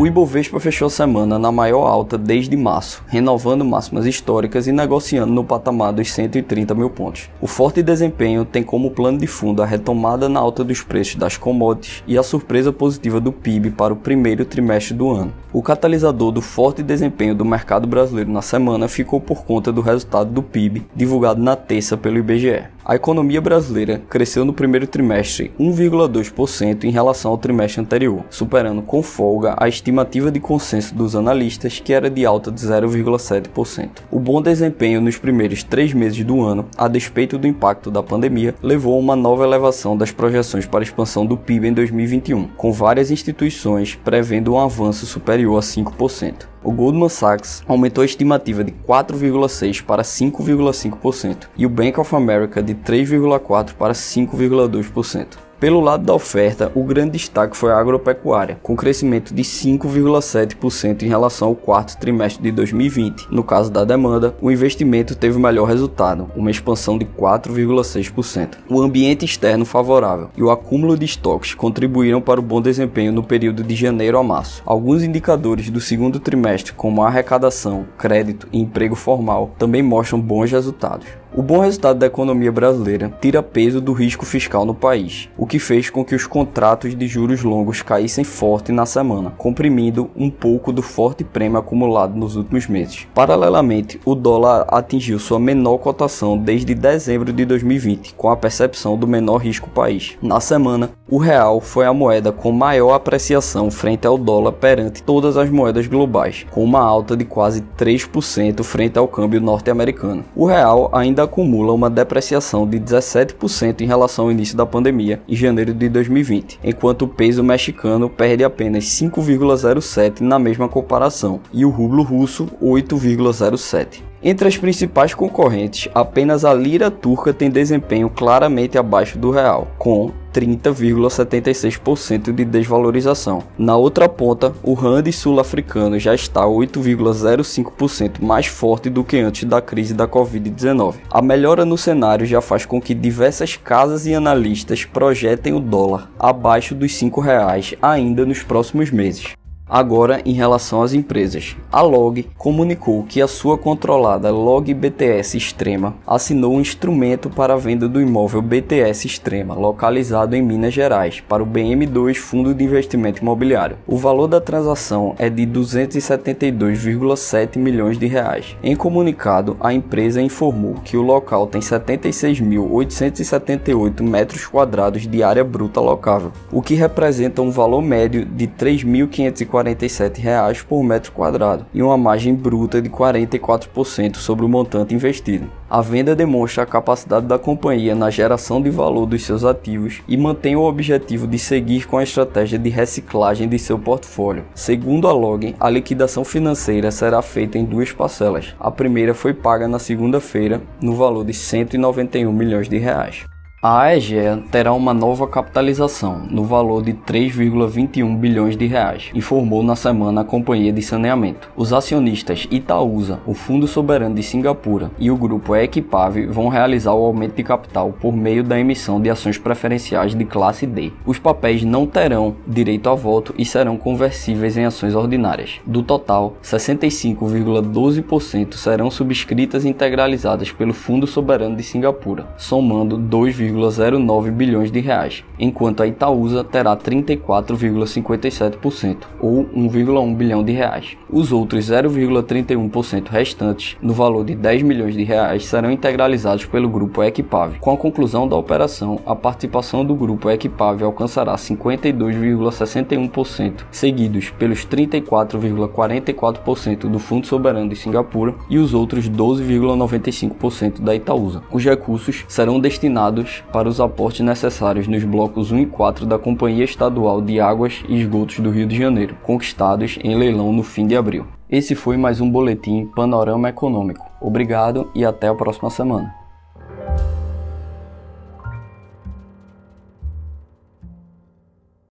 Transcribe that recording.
O Ibovespa fechou a semana na maior alta desde março, renovando máximas históricas e negociando no patamar dos 130 mil pontos. O forte desempenho tem como plano de fundo a retomada na alta dos preços das commodities e a surpresa positiva do PIB para o primeiro trimestre do ano. O catalisador do forte desempenho do mercado brasileiro na semana ficou por conta do resultado do PIB divulgado na terça pelo IBGE. A economia brasileira cresceu no primeiro trimestre 1,2% em relação ao trimestre anterior, superando com folga a estimativa de consenso dos analistas, que era de alta de 0,7%. O bom desempenho nos primeiros três meses do ano, a despeito do impacto da pandemia, levou a uma nova elevação das projeções para expansão do PIB em 2021, com várias instituições prevendo um avanço superior a 5% o Goldman Sachs aumentou a estimativa de 4,6% para 5,5% e o Bank of America de 3,4% para 5,2%. Pelo lado da oferta, o grande destaque foi a agropecuária, com crescimento de 5,7% em relação ao quarto trimestre de 2020. No caso da demanda, o investimento teve o melhor resultado, uma expansão de 4,6%. O ambiente externo favorável e o acúmulo de estoques contribuíram para o bom desempenho no período de janeiro a março. Alguns indicadores do segundo trimestre, como arrecadação, crédito e emprego formal, também mostram bons resultados. O bom resultado da economia brasileira tira peso do risco fiscal no país, o que fez com que os contratos de juros longos caíssem forte na semana, comprimindo um pouco do forte prêmio acumulado nos últimos meses. Paralelamente, o dólar atingiu sua menor cotação desde dezembro de 2020, com a percepção do menor risco país. Na semana, o real foi a moeda com maior apreciação frente ao dólar perante todas as moedas globais, com uma alta de quase 3% frente ao câmbio norte-americano. O real ainda ainda acumula uma depreciação de 17% em relação ao início da pandemia, em janeiro de 2020, enquanto o peso mexicano perde apenas 5,07 na mesma comparação e o rublo russo 8,07. Entre as principais concorrentes, apenas a lira turca tem desempenho claramente abaixo do real, com 30,76% de desvalorização. Na outra ponta, o rand sul-africano já está 8,05% mais forte do que antes da crise da Covid-19. A melhora no cenário já faz com que diversas casas e analistas projetem o dólar abaixo dos R$ reais ainda nos próximos meses. Agora, em relação às empresas, a Log comunicou que a sua controlada Log BTS Extrema assinou um instrumento para a venda do imóvel BTS Extrema, localizado em Minas Gerais, para o BM2 Fundo de Investimento Imobiliário. O valor da transação é de 272,7 milhões de reais. Em comunicado, a empresa informou que o local tem 76.878 metros quadrados de área bruta locável, o que representa um valor médio de 3.540 47 reais por metro quadrado e uma margem bruta de 44% sobre o montante investido. A venda demonstra a capacidade da companhia na geração de valor dos seus ativos e mantém o objetivo de seguir com a estratégia de reciclagem de seu portfólio. Segundo a Login, a liquidação financeira será feita em duas parcelas. A primeira foi paga na segunda-feira no valor de 191 milhões de reais. A Aegea terá uma nova capitalização no valor de 3,21 bilhões de reais, informou na semana a companhia de saneamento. Os acionistas Itaúsa, o Fundo Soberano de Singapura e o grupo Equipave vão realizar o aumento de capital por meio da emissão de ações preferenciais de classe D. Os papéis não terão direito a voto e serão conversíveis em ações ordinárias. Do total, 65,12% serão subscritas e integralizadas pelo Fundo Soberano de Singapura, somando 2, 1,09 bilhões de reais, enquanto a Itaúsa terá 34,57% ou 1,1 bilhão de reais. Os outros 0,31% restantes, no valor de 10 milhões de reais, serão integralizados pelo grupo Equipave. Com a conclusão da operação, a participação do grupo Equipave alcançará 52,61%, seguidos pelos 34,44% do Fundo Soberano de Singapura e os outros 12,95% da Itaúsa. Os recursos serão destinados para os aportes necessários nos blocos 1 e 4 da Companhia Estadual de Águas e Esgotos do Rio de Janeiro, conquistados em leilão no fim de abril. Esse foi mais um boletim Panorama Econômico. Obrigado e até a próxima semana.